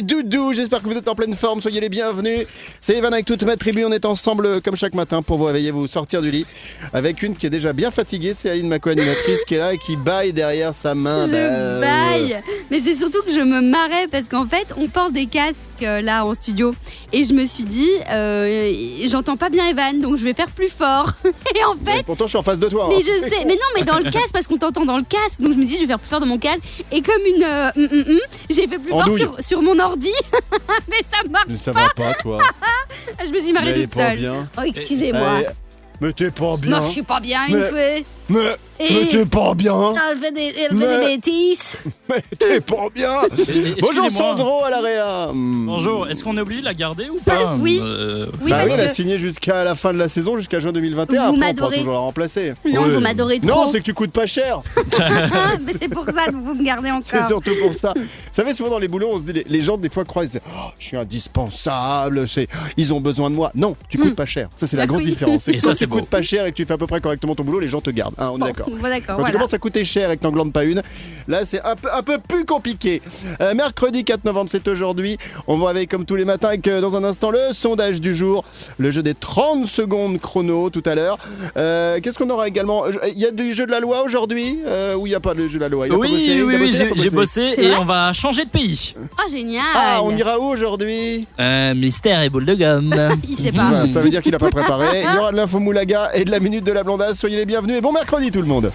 les doudous, j'espère que vous êtes en pleine forme, soyez les bienvenus. C'est Evan avec toute ma tribu, on est ensemble euh, comme chaque matin pour vous réveiller, vous sortir du lit. Avec une qui est déjà bien fatiguée, c'est Aline, ma co-animatrice, qui est là et qui baille derrière sa main. Je Bah, baille Mais c'est surtout que je me marrais parce qu'en fait, on porte des casques euh, là en studio. Et je me suis dit, euh, j'entends pas bien Evan, donc je vais faire plus fort. Et en mais fait, Pourtant je suis en face de toi. mais hein. je sais, mais non, mais dans le casque, parce qu'on t'entend dans le casque, donc je me dis, je vais faire plus fort dans mon casque. Et comme une. euh, hum, hum, hum, j'ai fait plus fort sur mon ordi. mais ça marche. Mais ça va pas toi. Je me suis marrée Mais toute pas seule. bien. Oh, excusez-moi. Allez, Mais t'es pas bien. Non, je suis pas bien une Mais- fois. Mais, t'es pas bien. Elle fait des, elle fait Mais- des bêtises. Mais t'es pas bien. Bonjour. Sandro à l'AREA. Hmm. Bonjour, est-ce qu'on est obligé de la garder ou pas Oui. Euh, Oui, bah parce oui, elle a que. signé jusqu'à la fin de la saison, jusqu'à juin 2021. Vous m'adorez. toujours la remplacer. Non, Oui. vous m'adorez trop. Non, c'est que tu coûtes pas cher. Ah, mais c'est pour ça que vous me gardez C'est encore. surtout pour ça. Vous savez, souvent dans les boulots, on se dit, les, les gens des fois croient, Oh, je suis indispensable, c'est, ils ont besoin de moi. Non, tu coûtes pas cher. Ça, c'est la Ah grosse différence. C'est Et ça, quand c'est tu beau. coûtes pas cher et que tu fais à peu près correctement ton boulot, les gens te gardent. Hein, on est d'accord. bon, d'accord, Quand tu voilà. commences à coûter cher et que t'en glandes pas une, là c'est un peu, un peu plus compliqué. Euh, mercredi 4 novembre, c'est aujourd'hui. On va avec comme tous les matins avec euh, dans un instant le sondage du jour, le jeu des 30 secondes chrono tout à l'heure. Euh, Qu'est-ce qu'on aura également? Euh, Il y a du jeu de la loi aujourd'hui? Euh, ou il n'y a pas de jeu de la loi? Il a pas bossé Oui, a oui, oui, a j'ai bossé et on va changer de pays. Oh, génial. Ah, on ira où aujourd'hui? Euh, mystère et boule de gomme. Il sait pas. Ça veut dire qu'il n'a pas préparé. Il y aura de l'info moulaga et de la minute de la blondasse. Soyez les bienvenus et bon mercredi tout le monde.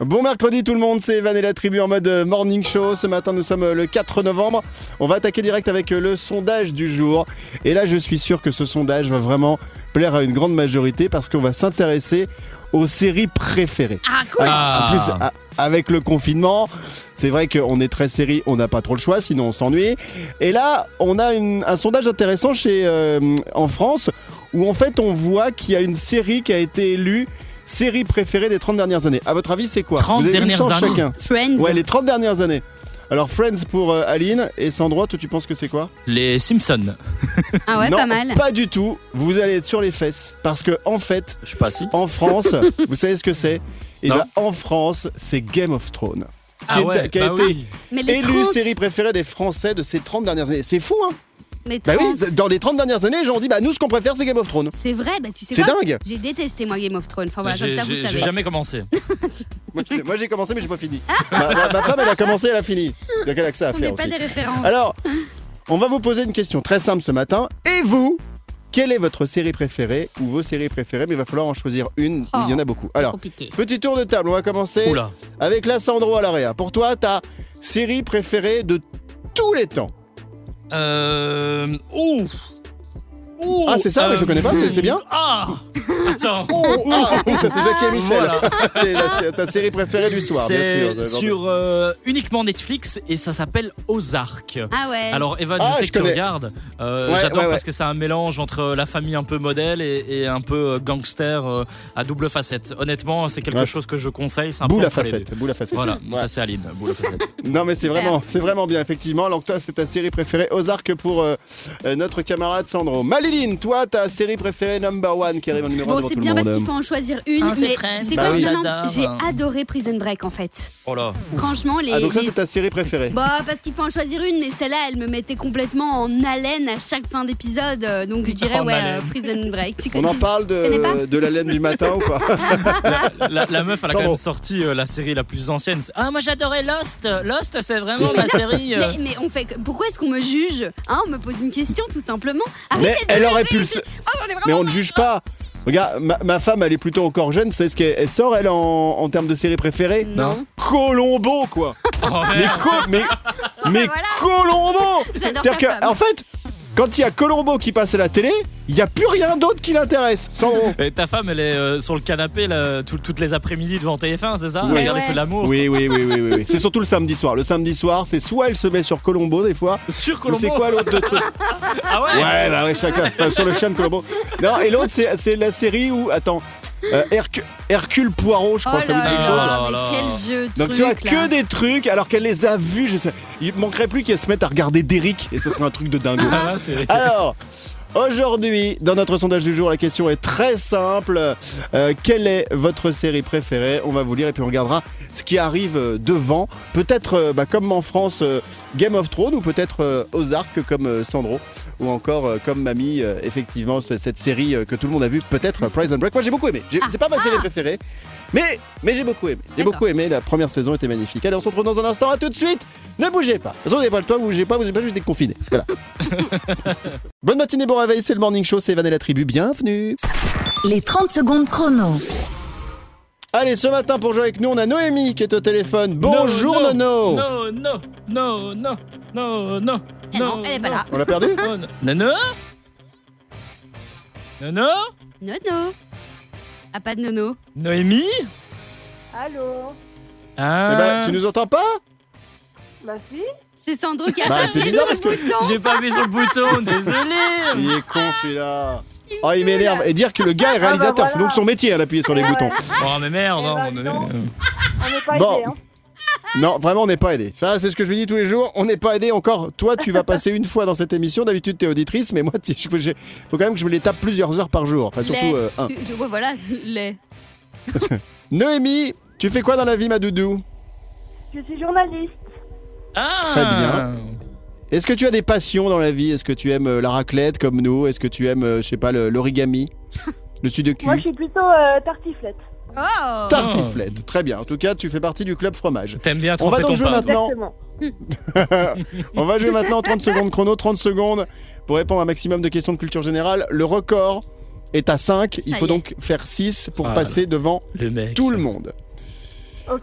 Bon mercredi tout le monde, c'est Evan et la tribu en mode euh, morning show. Ce matin nous sommes euh, le 4 novembre. On va attaquer direct avec euh, le sondage du jour. Et là je suis sûr que ce sondage va vraiment plaire à une grande majorité parce qu'on va s'intéresser aux séries préférées. Ah, cool. Ah. En plus, a- avec le confinement, c'est vrai qu'on est très série, on n'a pas trop le choix, sinon on s'ennuie. Et là, on a une- un sondage intéressant chez, euh, en France, où en fait on voit qu'il y a une série qui a été élue série préférée des 30 dernières années. À votre avis, c'est quoi 30 Vous avez une dernières années chacun. Friends. Ouais, les 30 dernières années. Alors Friends pour euh, Aline et Sandro, toi tu penses que c'est quoi Les Simpsons. Ah ouais, Non, pas mal. Pas du tout. Vous allez être sur les fesses parce que en fait, Je suis pas assis. en France, vous savez ce que c'est Et Non. ben en France, c'est Game of Thrones. Qui, Ah est- ouais, qui a bah été oui. Mais les élu 30, série préférée des Français de ces 30 dernières années. C'est fou, hein les Bah 30. oui, dans les 30 dernières années, les gens ont dit, bah nous, ce qu'on préfère, c'est Game of Thrones. C'est vrai, bah tu sais C'est quoi dingue J'ai détesté moi Game of Thrones. Enfin voilà, comme J'ai ça vous j'ai- savez. j'ai jamais commencé. Moi, tu sais, moi, j'ai commencé, mais j'ai pas fini. ma, ma- ma femme, elle a commencé, elle a fini. Donc, elle a que ça à On faire n'est pas aussi. des références. Alors, on va vous poser une question très simple ce matin. Et vous quelle est votre série préférée ou vos séries préférées? Mais il va falloir en choisir une. Oh, il y en a beaucoup. Alors, compliqué. petit tour de table. On va commencer Oula. avec la Sandro à l'AREA. Pour toi, ta série préférée de tous les temps? Euh. Ouh. Ah, c'est ça, mais je connais pas, c'est- c'est bien Ah Attends. Ah, ça c'est Jackie et Michel. Voilà. c'est la- ta série préférée du soir, bien C'est sûr. sur euh, uniquement Netflix et ça s'appelle Ozark. Ah ouais. Alors Evan, Ah, je sais je que connais. tu regardes. Euh, Ouais, J'adore ouais, ouais. parce que c'est un mélange entre la famille un peu modèle et, et un peu euh, gangster euh, à double facette. Honnêtement, c'est quelque Ouais. chose que je conseille. C'est un Boule facette, boule la facette. Voilà, Ouais. ça c'est Aline, boule facette. Non mais c'est vraiment, c'est vraiment bien effectivement. Alors que toi, c'est ta série préférée Ozark pour euh, euh, notre camarade Sandro. Maliline, toi, ta série préférée number one qui arrive en numéro un Bon, c'est bien parce qu'il faut en choisir une, Ah, c'est mais Friends. tu sais Bah quoi oui. Non, non, J'adore. j'ai adoré Prison Break en fait. Oh là. Franchement, les. Ah donc ça les- c'est ta série préférée. Bah parce qu'il faut en choisir une, mais celle-là, elle me mettait complètement en haleine à chaque fin d'épisode. euh, Donc je dirais En ouais, haleine. euh, Prison Break. Tu On en parle connais pas de, de la laine du matin ou pas? La, la meuf, elle a quand même sorti euh, la série la plus ancienne. Ah, moi j'adorais Lost. Lost, c'est vraiment ma série. euh, mais, mais on fait. que- Pourquoi est-ce qu'on me juge? Hein On me pose une question tout simplement. Mais Arrêtez de elle aurait pu le... Oh, Mais on ne juge pas. Regarde, ma, ma femme, elle est plutôt encore jeune. Vous savez ce qu'elle elle sort, elle, en, en termes de série préférée Non. Colombo, quoi. oh, Mais, co- mais, mais Voilà. Colombo J'adore C'est-à-dire que, femme. en fait, quand il y a Colombo qui passe à la télé, il n'y a plus rien d'autre qui l'intéresse. Et ta femme, elle est euh, sur le canapé là, tout- toutes les après-midi devant TF1, c'est ça? Oui. Regarde les Ouais. feux de l'amour. Oui, oui, oui, oui, oui, oui. C'est surtout le samedi soir. Le samedi soir, c'est soit elle se met sur Colombo des fois, Sur Colombo. c'est quoi l'autre truc Ah ouais, Ouais, bah ouais, chacun. Enfin, sur le chien de Colombo. Non, et l'autre, c'est la série où. Attends. Euh, Hercu- Hercule Poirot, je Oh crois. ça là vous dit quelque quelque chose là, chose mais quel vieux truc Donc tu vois là. que des trucs alors qu'elle les a vus, je sais. Il manquerait plus qu'elle se mette à regarder Derrick et ce serait un truc de dingo. Ah, c'est- Alors, aujourd'hui, dans notre sondage du jour, la question est très simple. Euh, quelle est votre série préférée On va vous lire et puis on regardera ce qui arrive euh, devant. Peut-être euh, bah, comme en France, euh, Game of Thrones ou peut-être Ozark comme Sandro ou encore comme Mamie, effectivement, cette série que tout le monde a vue, peut-être Prison Break. Moi j'ai beaucoup aimé. J'ai- Ah, C'est pas ma série préférée. Mais, mais j'ai beaucoup aimé. J'ai beaucoup aimé. La première saison était magnifique. Allez, on se retrouve dans un instant. À tout de suite. Ne bougez pas. De toute façon, vous n'avez pas le temps, vous bougez pas, vous n'êtes pas juste déconfinés. Voilà. Bonne matinée, bon réveil, c'est le morning show, c'est Evan et la tribu. Bienvenue. Les 30 secondes chrono. Allez, ce matin pour jouer avec nous, on a Noémie qui est au téléphone. Bonjour non, Nono. Non, non, non, non, non, non. Eh non, elle est pas là. On l'a perdu Oh, non. Nono Nono? Nono? Ah, pas de nono. Noémie Allô Eh Ah ben, tu nous entends pas Bah si C'est Sandro qui a Bah, pas c'est appuyé bizarre sur le parce que- bouton. J'ai pas appuyé sur le bouton, désolé Il est con celui-là. Il Oh, il m'énerve. saoule. Et dire que le gars est bah réalisateur, c'est donc son métier hein, d'appuyer sur les boutons. Oh mais merde, Eh hein, ben, mais- non. On n'est pas Bon. hein. Non, vraiment, on n'est pas aidé. Ça, c'est ce que je lui dis tous les jours. On n'est pas aidé encore. Toi, tu vas passer une fois dans cette émission. D'habitude, t'es auditrice, mais moi, il faut quand même que je me les tape plusieurs heures par jour. Enfin, surtout Les- euh, un. Tu- tu- ouais, voilà, les. Noémie, tu fais quoi dans la vie, ma doudou? Je suis journaliste. Ah Très bien. Est-ce que tu as des passions dans la vie? Est-ce que tu aimes euh, la raclette comme nous? Est-ce que tu aimes, euh, je sais pas, le- l'origami? Le sudoku? Moi, je suis plutôt euh, tartiflette. Oh Tartiflette. Très bien. En tout cas, tu fais partie du club fromage. T'aimes bien On va donc ton jouer pain. maintenant. On va jouer maintenant 30 secondes chrono, 30 secondes pour répondre à un maximum de questions de culture générale. Le record est à 5. Il Ça faut donc faire 6 pour Ah passer devant Le mec. tout le monde.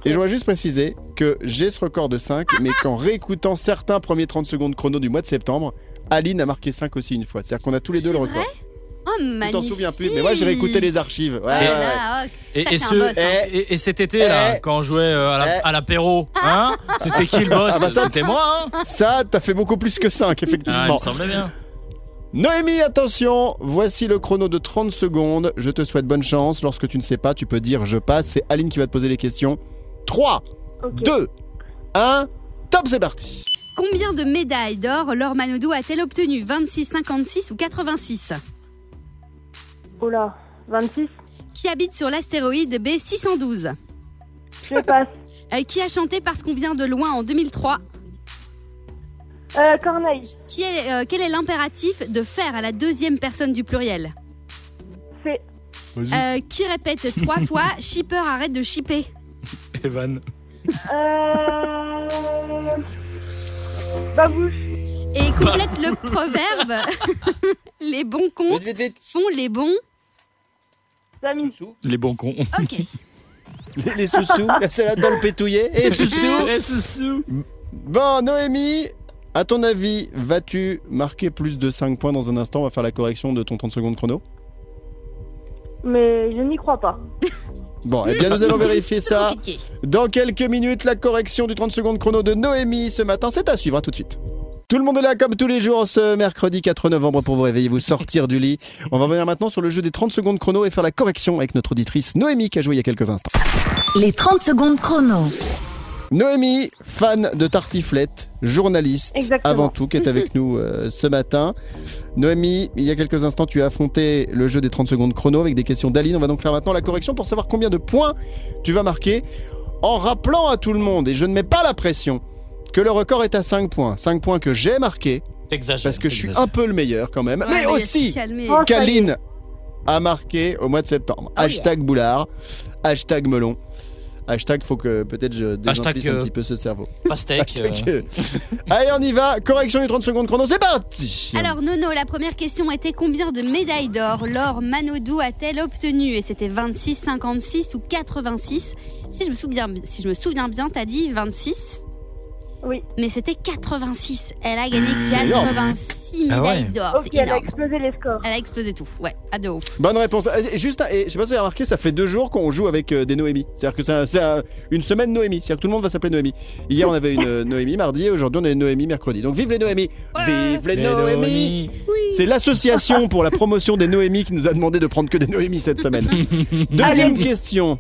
Et je voudrais juste préciser que j'ai ce record de 5, mais qu'en réécoutant certains premiers 30 secondes chrono du mois de septembre, Aline a marqué 5 aussi une fois. C'est-à-dire qu'on a tous les deux le record. Oh, Tu t'en souviens plus, mais moi j'ai réécouté les archives. Ouais, ouais, ouais. là, oh, Et, Ça, et c'est un ce- boss, hein. et, et cet été là, Eh. quand on jouait euh, à la- Eh. à l'apéro, hein C'était qui le boss? Ah bah ça- C'était moi, hein Ça, t'as fait beaucoup plus que 5, Ah, il effectivement. me semblait bien. Noémie, attention, voici le chrono de 30 secondes. Je te souhaite bonne chance. Lorsque tu ne sais pas, tu peux dire je passe. C'est Aline qui va te poser les questions. 3, Ok. 2, 1, top, c'est parti. Combien de médailles d'or Laure Manodou a-t-elle obtenu? 26, 56 ou 86 Oh là. 26. Qui habite sur l'astéroïde B612 Je passe. Euh, Qui a chanté Parce qu'on vient de loin en 2003 Euh, Corneille. qui est, euh, Quel est l'impératif de faire à la deuxième personne du pluriel C'est. Euh, Qui répète trois fois Shipper arrête de shipper Evan. Euh. Babouche. Et complète le proverbe Les bons comptes Vite, vite, vite. font les bons. Samy. Les bons cons. Ok. Les, les sous-sous, la salade dans le pétouillet. Et sous-sous. Les sous Bon, Noémie, à ton avis, vas-tu marquer plus de 5 points dans un instant? On va faire la correction de ton 30 secondes chrono. Mais je n'y crois pas. Bon, eh bien, nous allons vérifier ça. Dans quelques minutes, la correction du 30 secondes chrono de Noémie ce matin, c'est à suivre, à tout de suite. Tout le monde est là comme tous les jours ce mercredi 4 novembre pour vous réveiller, vous sortir du lit. On va revenir maintenant sur le jeu des 30 secondes chrono et faire la correction avec notre auditrice Noémie qui a joué il y a quelques instants. Les 30 secondes chrono. Noémie, fan de tartiflette, journaliste Exactement. avant tout, qui est avec nous euh, ce matin. Noémie, il y a quelques instants, tu as affronté le jeu des 30 secondes chrono avec des questions d'Aline. On va donc faire maintenant la correction pour savoir combien de points tu vas marquer en rappelant à tout le monde, et je ne mets pas la pression, que le record est à 5 points. 5 points que j'ai marqués T'exagères. parce que je suis un peu le meilleur quand même, Ouais, mais aussi Oh, qu'Aline a marqué au mois de septembre. Oh, hashtag boulard, hashtag melon. Hashtag, faut que peut-être je désimplisse Hashtag, un euh, petit peu ce cerveau. Pastèque. Hashtag, euh, euh. Allez, on y va. Correction du 30 secondes chrono, c'est parti. Alors Nono, la première question était combien de médailles d'or Laure Manodou a-t-elle obtenu Et c'était 26, 56 ou 86 Si je me souviens, si je me souviens bien, t'as dit 26 Oui. Mais c'était 86. Elle a gagné C'est énorme. 86 Ah médailles ouais. d'or. Ok, Oh, C'est elle a explosé les scores. Elle a explosé tout. Ouais, à de ouf. Bonne réponse. Et Juste, et je sais pas si vous avez remarqué, ça fait deux jours qu'on joue avec euh, des Noémie. C'est-à-dire que c'est un- c'est un- une semaine Noémie. C'est-à-dire que tout le monde va s'appeler Noémie. Hier, on avait une euh, Noémie mardi et aujourd'hui, on a une Noémie mercredi. Donc vive les Noémie Vive les, Les Noémie Noémie. C'est l'association pour la promotion des Noémies qui nous a demandé de prendre que des Noémies cette semaine. Deuxième Allez. question.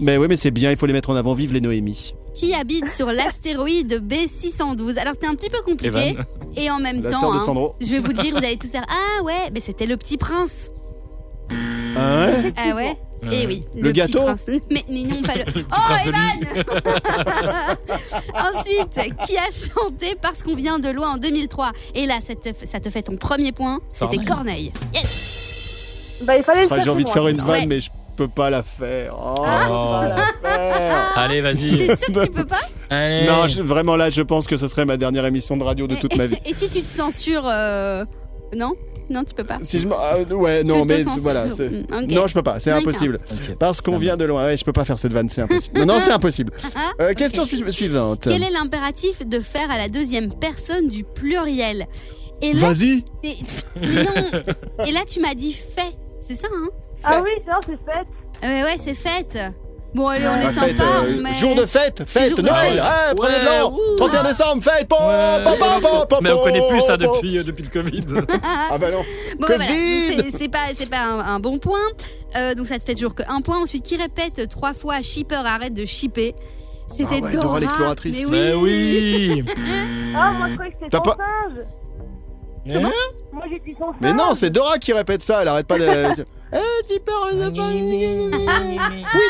Mais oui, mais c'est bien, il faut les mettre en avant. Vive les Noémies. Qui habite sur l'astéroïde B612 Alors c'était un petit peu compliqué. Evan. Et en même La temps, sœur de hein, Sandro. je vais vous le dire, vous allez tous faire Ah ouais, mais c'était le petit prince. Ah ouais Ah ouais? Ouais. Et oui, Le petit gâteau? prince. Mais, mais non, pas le. prince de Oh, Ensuite, qui a chanté Parce qu'on vient de loin en 2003 Et là, ça te, ça te fait ton premier point. C'était Corneille. Corneille. Yes Bah, il fallait le faire. J'ai envie de faire une vanne, Ouais. mais je peux pas la faire. Oh, Ah. je peux pas la faire. Allez, vas-y. T'es sûr que tu peux pas Allez. Non, je- vraiment là, je pense que ce serait ma dernière émission de radio de toute ma vie. Et si tu te censures euh, Non? Non, tu peux pas Si je ah, ouais, non, mais voilà. c'est- Mm. Non, je peux pas, c'est D'accord. impossible. Ok. Parce qu'on vient de loin. Ouais, je peux pas faire cette vanne, c'est impossible. Non, non, c'est impossible. Euh, question sui- suivante. Quel est l'impératif de faire à la deuxième personne du pluriel? Et là, Vas-y. et- mais non. Et là, tu m'as dit fait. C'est ça, hein? Ah oui, non, c'est fait. Euh, Ouais, c'est fête. Bon, allez, on Ouais. est sympa. fête, euh, on met... Jour de fête, fête, jour de Noël, fête. ah, prenez de Ouais, ouh. 31 décembre, fête, po, Ouais. po, po, po, po, Mais on connaît plus ça depuis, euh, depuis le Covid. Ah bah non. Bon, bah, voilà. Covid. Donc, c'est- c'est pas, c'est pas un, un bon point. Euh, donc, ça te fait toujours que un point. Ensuite, qui répète trois fois shipper, arrête de shipper. C'était Ah ouais, Dora. Dora l'exploratrice. Mais oui. Mais oui. Ah, moi, je croyais que c'était T'as son pas- singe. Moi, j'ai dit son singe. Mais non, c'est Dora qui répète ça, elle arrête pas de. Eh, j'ai peur de pas- We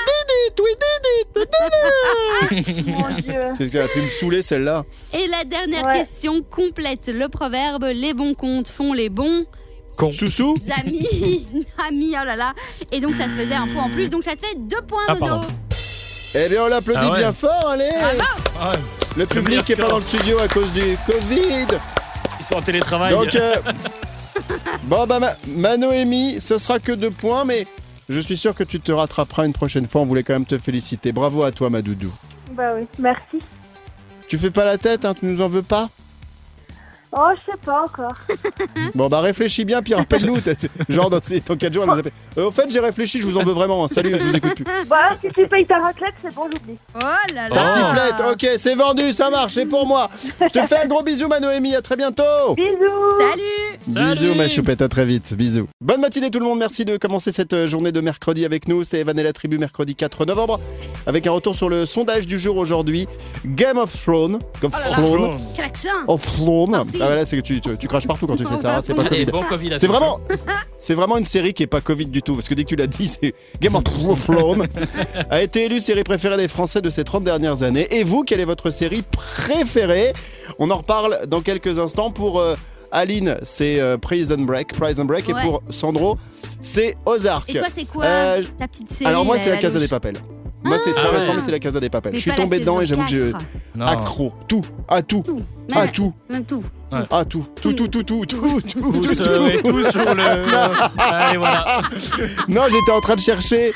did it, we did it. Mon Dieu. C'est qu'elle a pu me saouler celle-là. Et la dernière Ouais. question complète le proverbe les bons comptes font les bons Con. Soussou amis. amis, oh là là. Et donc, ça te faisait un point en plus. Donc, ça te fait deux points, Ah, Nono. pardon. Eh bien, on l'applaudit Ah ouais. bien fort, allez Ah ouais. Le public meilleur est pas score. dans le studio à cause du Covid. Sont en télétravail. Donc, euh, bon, bah, ma, ma Noémie, ce sera que deux points, mais je suis sûr que tu te rattraperas une prochaine fois. On voulait quand même te féliciter. Bravo à toi, ma doudou. Bah oui, merci. Tu fais pas la tête, hein, tu nous en veux pas? Oh, je sais pas encore. Bon, bah, réfléchis bien, puis rappelle-nous. t'as- Genre, dans, ces- dans 4 jours, elle nous appelle. Euh, au fait, j'ai réfléchi, je vous en veux vraiment. hein. Salut, je vous écoute plus. Bah, si tu payes ta raclette, c'est bon, j'oublie. Oh là là. Tartiflette, ok, c'est vendu, ça marche, c'est pour moi. Je te fais un gros bisou, ma Noémie, à très bientôt. Bisous. Salut. Salut. Bisous, ma choupette, à très vite, bisous. Bonne matinée, tout le monde, merci de commencer cette euh, journée de mercredi avec nous. C'est Evan et la tribu, mercredi 4 novembre, avec un retour sur le sondage du jour aujourd'hui Game of Thrones. Comme Oh là là. Thrones. Quel accent Of Thrones. Ah, voilà, c'est que tu, tu, tu craches partout quand tu fais ça, hein, c'est pas Covid. bon Covid à C'est vraiment, c'est vraiment une série qui est pas Covid du tout, parce que dès que tu l'as dit, c'est Game of Thrones a été élue série préférée des Français de ces 30 dernières années. Et vous, quelle est votre série préférée? On en reparle dans quelques instants. Pour euh, Aline, c'est euh, Prison Break, Prison Break, Ouais. et pour Sandro, c'est Ozark. Et toi, c'est quoi Euh, ta petite série Alors moi, là, c'est la la Casa des Papels. Moi, c'est très Ah ouais. récent, mais c'est la Casa des Papels. Mais Je suis tombé dedans et j'avoue que je 4. Non. accro, tout, à tout, Tout. à Même- tout, Même tout. À tout, tout, tout, tout, tout, tout, tout, Vous tout, serez tous sur le. Allez, voilà. Non, j'étais en train de chercher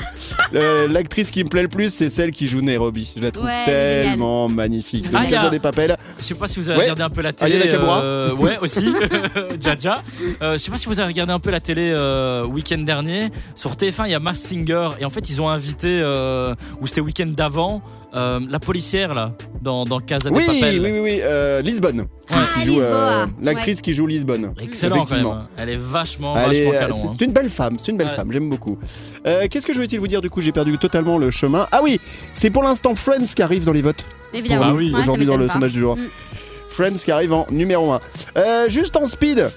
euh, l'actrice qui me plaît le plus, c'est celle qui joue Nairobi. Je la trouve Ouais, tellement magnifique. Donc, Ah, il y a- Casa des Papels. Je sais pas si vous avez Ouais. regardé un peu la Ah, télé. a Nakamura euh, ouais, aussi. Jaja. Euh, je sais pas si vous avez regardé un peu la télé euh, week-end dernier. Sur TF1, il y a Mass Singer. Et en fait, ils ont invité, euh, ou c'était week-end d'avant, euh, la policière, là, dans, dans Casa Oui, oui, Papel. oui, oui, euh, Lisbonne. Ah, Qui joue, euh. L'actrice qui joue Lisbonne. Excellent, quand Effectivement. même. Elle est vachement, Elle est, vachement euh, canon. c'est hein. c'est une belle femme, c'est une belle Ouais. femme, j'aime beaucoup. Euh, Qu'est-ce que je voulais-il vous dire du coup J'ai perdu totalement le chemin. Ah oui, c'est pour l'instant Friends qui arrive dans les votes. Évidemment. Bah oui, Ouais, aujourd'hui dans le pas. sondage du jour. Mm. Friends qui arrive en numéro 1. juste en speed,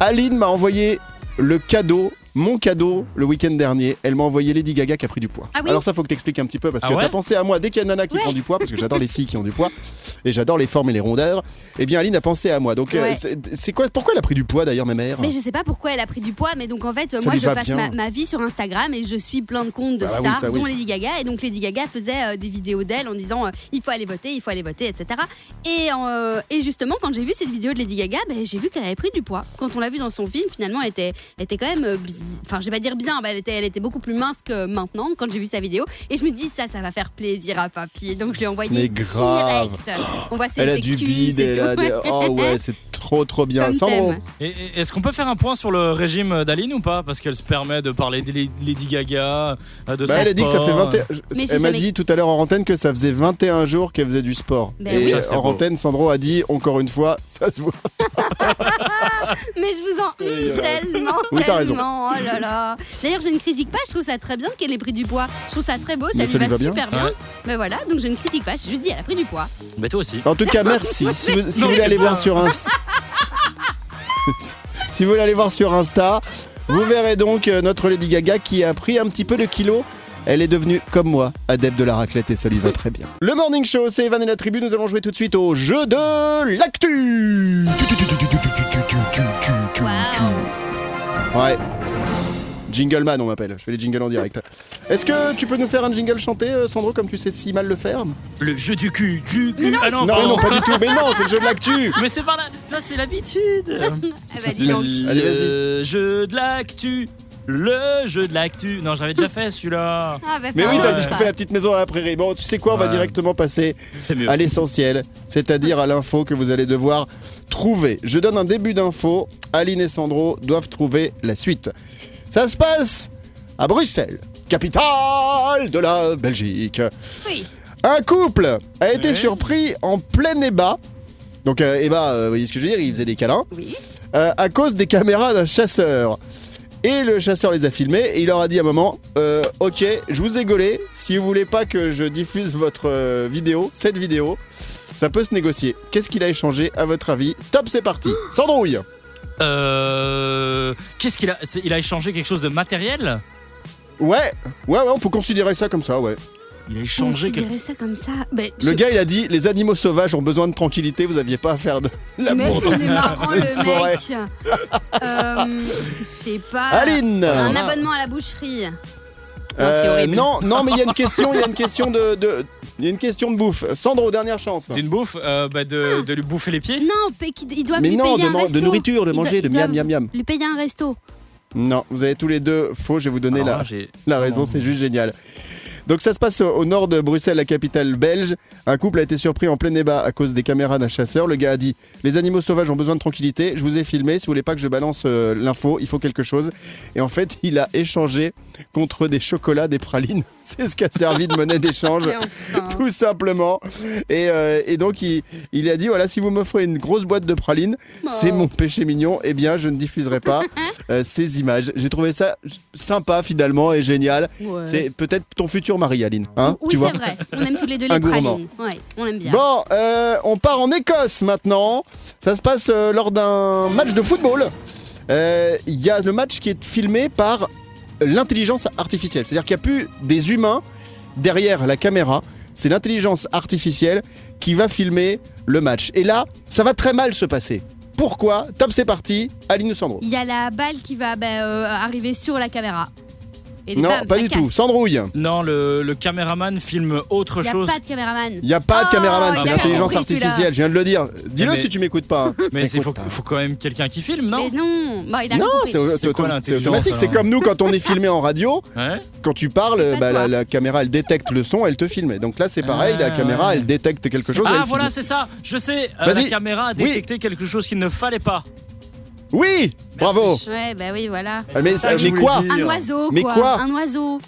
Aline m'a envoyé le cadeau, mon cadeau, le week-end dernier. Elle m'a envoyé Lady Gaga qui a pris du poids. Ah oui Alors ça, faut que t'expliques un petit peu parce Ah que ouais t'as pensé à moi dès qu'il y a une nana qui Ouais. prend du poids, parce que j'adore les filles qui ont du poids et j'adore les formes et les rondeurs. Eh bien, Aline a pensé à moi. Donc, euh, Ouais. c'est- c'est quoi Pourquoi elle a pris du poids d'ailleurs, ma mère? Mais je sais pas pourquoi elle a pris du poids, mais donc en fait, Ça moi lui je va passe bien. ma, ma vie sur Instagram et je suis plein de comptes de Ah bah oui, stars, ça oui. dont Lady Gaga. Et donc Lady Gaga faisait euh, des vidéos d'elle en disant euh, il faut aller voter, il faut aller voter, etc. Et, euh, et justement, quand j'ai vu cette vidéo de Lady Gaga, ben, j'ai vu qu'elle avait pris du poids. Quand on l'a vu dans son film, finalement, elle était, elle était quand même euh, enfin, je vais pas dire bien, elle, était, elle était beaucoup plus mince que maintenant quand j'ai vu sa vidéo. Et je me dis, ça, ça va faire plaisir à papy. Donc je lui ai envoyé Mais grave. direct. On voit ses, Elle a ses du cuisses bide, et elle a des... Oh ouais, c'est trop trop bien. Sandro, thème. Et- et Est-ce qu'on peut faire un point sur le régime d'Aline ou pas? Parce qu'elle se permet de parler de Lady Gaga, euh, de bah, elle a dit que ça fait sport. 21... Mais j'ai Elle m'a jamais- dit tout à l'heure en antenne que ça faisait 21 jours qu'elle faisait du sport. Ben Et oui. Ça, c'est en beau. antenne, Sandro a dit encore une fois, ça se voit. Mais je vous en Oui, hum, tellement, Oui, t'as raison. Oh là là. D'ailleurs, je ne critique pas. Je trouve ça très bien qu'elle ait pris du poids. Je trouve ça très beau. Ça Mais lui ça lui va, va bien. super bien. Ouais. Mais voilà, donc je ne critique pas. Je juste dit, elle a pris du poids. Mais toi aussi. En tout cas, merci. Si vous, si Non, vous voulez aller voir sur Insta, si vous voulez aller voir sur Insta, vous verrez donc euh, notre Lady Gaga qui a pris un petit peu de kilos. Elle est devenue, comme moi, adepte de la raclette et ça lui va très bien. Le Morning Show, c'est Evan et la tribu. Nous allons jouer tout de suite au jeu de l'actu. Ouais. Jingleman, on m'appelle. Je fais les jingles en direct. Est-ce que tu peux nous faire un jingle chanté, euh, Sandro, comme tu sais si mal le faire Le jeu du cul, du cul. Ah non, Non, pardon. non, pas du tout. Mais non, c'est le jeu de l'actu. Mais c'est pas là. Toi, c'est l'habitude. Ah bah dis donc. Allez, vas-y. Le jeu de l'actu. Le jeu de l'actu. Non, j'avais déjà fait celui-là. Ah bah Mais oui, t'as je déjà fait la petite maison à la prairie. Bon, tu sais quoi, on va Ouais. directement passer C'est mieux. à l'essentiel, c'est-à-dire à l'info que vous allez devoir trouver. Je donne un début d'info. Aline et Sandro doivent trouver la suite. Ça se passe à Bruxelles, capitale de la Belgique. Oui. Un couple a été surpris en plein ébat. Donc, euh, ébat, euh, vous voyez ce que je veux dire Il faisait des câlins. Oui. euh, à cause des caméras d'un chasseur. Et le chasseur les a filmés et il leur a dit à un moment euh, Ok, je vous ai gaulé. Si vous voulez pas que je diffuse votre euh, vidéo, cette vidéo, ça peut se négocier. Qu'est-ce qu'il a échangé à votre avis? Top, c'est parti. Sandrouille Euh. Qu'est-ce qu'il a Il a échangé quelque chose de matériel? Ouais, ouais, ouais, on peut considérer ça comme ça, ouais. Il a échangé quelque ça comme ça. Bah, Le je- gars, il a dit Les animaux sauvages ont besoin de tranquillité, vous aviez pas à faire de Mais l'amour dans il est marrant le forêt. mec. Euh, je sais pas. Aline Un abonnement à la boucherie. Non, Euh, horrible. non, non, mais il y a une question, il y a une question de, de- il y a une question de bouffe. Sandro, dernière chance. D'une bouffe, euh, bah, de, de lui bouffer les pieds Non, doivent Mais lui non, payer de, un man- de resto. nourriture, de manger, de miam miam miam. Lui payer un resto. Non, vous avez tous les deux faux, je vais vous donner Alors la, la raison, c'est juste génial. Donc ça se passe au au nord de Bruxelles, la capitale belge. Un couple a été surpris en plein débat à cause des caméras d'un chasseur. Le gars a dit Les animaux sauvages ont besoin de tranquillité. Je vous ai filmé. Si vous voulez pas que je balance euh, l'info, il faut quelque chose. Et en fait, il a échangé contre des chocolats, des pralines. C'est ce qui a servi de monnaie d'échange. Enfin. Tout simplement. Et, euh, et donc, il, il a dit voilà, si vous m'offrez une grosse boîte de pralines, c'est Oh. mon péché mignon, eh bien, je ne diffuserai pas euh, ces images. J'ai trouvé ça sympa, finalement, et génial. Ouais. C'est peut-être ton futur mari, Aline. Hein, oui, c'est vrai. On aime tous les deux les pralines. Ouais, on aime bien. Bon, euh, on part en Écosse maintenant. Ça se passe euh, lors d'un match de football. Il y a le match qui est filmé par l'intelligence artificielle. C'est-à-dire qu'il n'y a plus des humains derrière la caméra. C'est l'intelligence artificielle qui va filmer le match. Et là, ça va très mal se passer. Pourquoi Top, c'est parti. Aline Sandro Il y a la balle qui va bah, euh, arriver sur la caméra. Et Non, pas ça du casse. tout. Sandrouille. Non, le, le caméraman filme autre Il n'y a chose. pas de caméraman. Il n'y a pas de Oh, caméraman, il c'est a l'intelligence compris, celui-là. artificielle. Je viens de le dire. Dis-le Mais- si tu m'écoutes pas. Mais il faut, quand même quelqu'un qui filme, non Mais non, bah, il a Non, compris. c'est C'est quoi c'est l'intelligence, automatique. C'est alors comme nous quand on est filmé en radio. Ouais. Quand tu parles, pas bah, toi. la, la caméra elle détecte le son, elle te filme. Donc là c'est pareil, Ah, la caméra ouais. elle détecte quelque chose. Ah elle voilà, filme. c'est ça. Je sais. euh, Vas-y. la caméra a détecté quelque chose qu'il ne fallait pas. Oui, bravo. Ouais, bah oui, voilà. Ah, Mais, C'est ça que je mais voulais quoi dire. Un oiseau, Mais quoi. Un oiseau.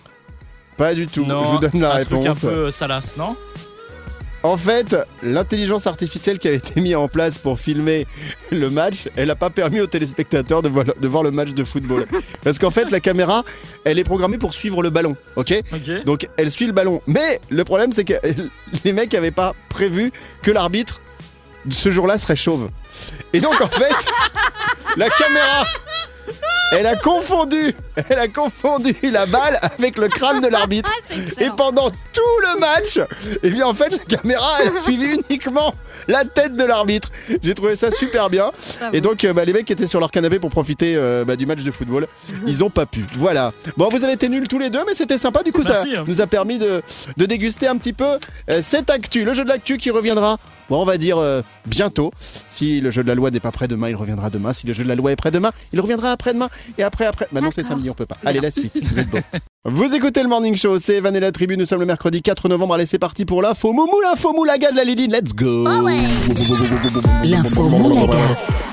Pas du tout. Non, Je vous donne la un truc réponse. un peu salace, non? En fait, l'intelligence artificielle qui a été mise en place pour filmer le match, elle n'a pas permis aux téléspectateurs de voir, de voir le match de football. Parce qu'en fait, la caméra, elle est programmée pour suivre le ballon, ok? Ok. Donc elle suit le ballon. Mais le problème, c'est que les mecs n'avaient pas prévu que l'arbitre ce jour-là serait chauve. Et donc en fait, la caméra, elle a confondu, elle a confondu la balle avec le crâne de l'arbitre. Ah, Et pendant tout le match, eh bien en fait la caméra elle a suivi uniquement la tête de l'arbitre. J'ai trouvé ça super bien. Et donc, euh, bah, les mecs étaient sur leur canapé pour profiter euh, bah, du match de football. Ils ont pas pu. Voilà. Bon, vous avez été nuls tous les deux, mais c'était sympa. Du coup, Merci, ça hein. nous a permis de, de déguster un petit peu euh, cette actu, le jeu de l'actu qui reviendra. Bon, on va dire euh, bientôt. Si le jeu de la loi n'est pas prêt demain, il reviendra demain. Si le jeu de la loi est prêt demain, il reviendra après-demain. Et après, après. Bah non, c'est samedi, on peut pas. Allez, la suite. Vous êtes bon. Vous écoutez le Morning Show, c'est Evan et la tribu. Nous sommes le mercredi 4 novembre. Allez, c'est parti pour l'info Moumou, l'info Moulaga de la Liline. Let's go. L'info Moulaga.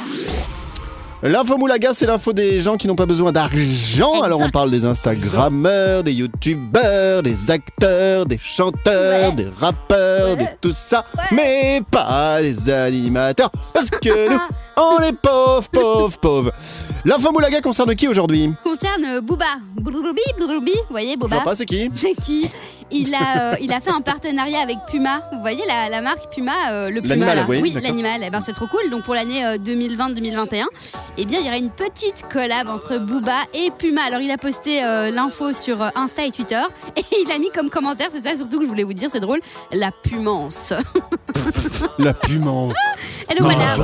L'info Moulaga, c'est l'info des gens qui n'ont pas besoin d'argent. Alors on parle des Instagrammeurs, des Youtubeurs, des acteurs, des chanteurs, Ouais. des rappeurs, Ouais. de tout ça, mais pas des animateurs. Parce que nous, on est pauvres, pauvres, pauvres. L'info Moulaga concerne qui aujourd'hui? Concerne Booba. Blouroubi, vous voyez Je vois Booba pas, c'est qui? C'est qui? Il a, euh, il a fait un partenariat avec Puma. Vous voyez la, la marque Puma, euh, le Puma L'animal, là. oui, l'animal. Eh ben, c'est trop cool. Donc pour l'année euh, 2020-2021, eh bien il y aura une petite collab entre Booba et Puma. Alors il a posté euh, l'info sur euh, Insta et Twitter et il a mis comme commentaire, c'est ça surtout que je voulais vous dire, c'est drôle, la pumance. La pumance. Et donc voilà.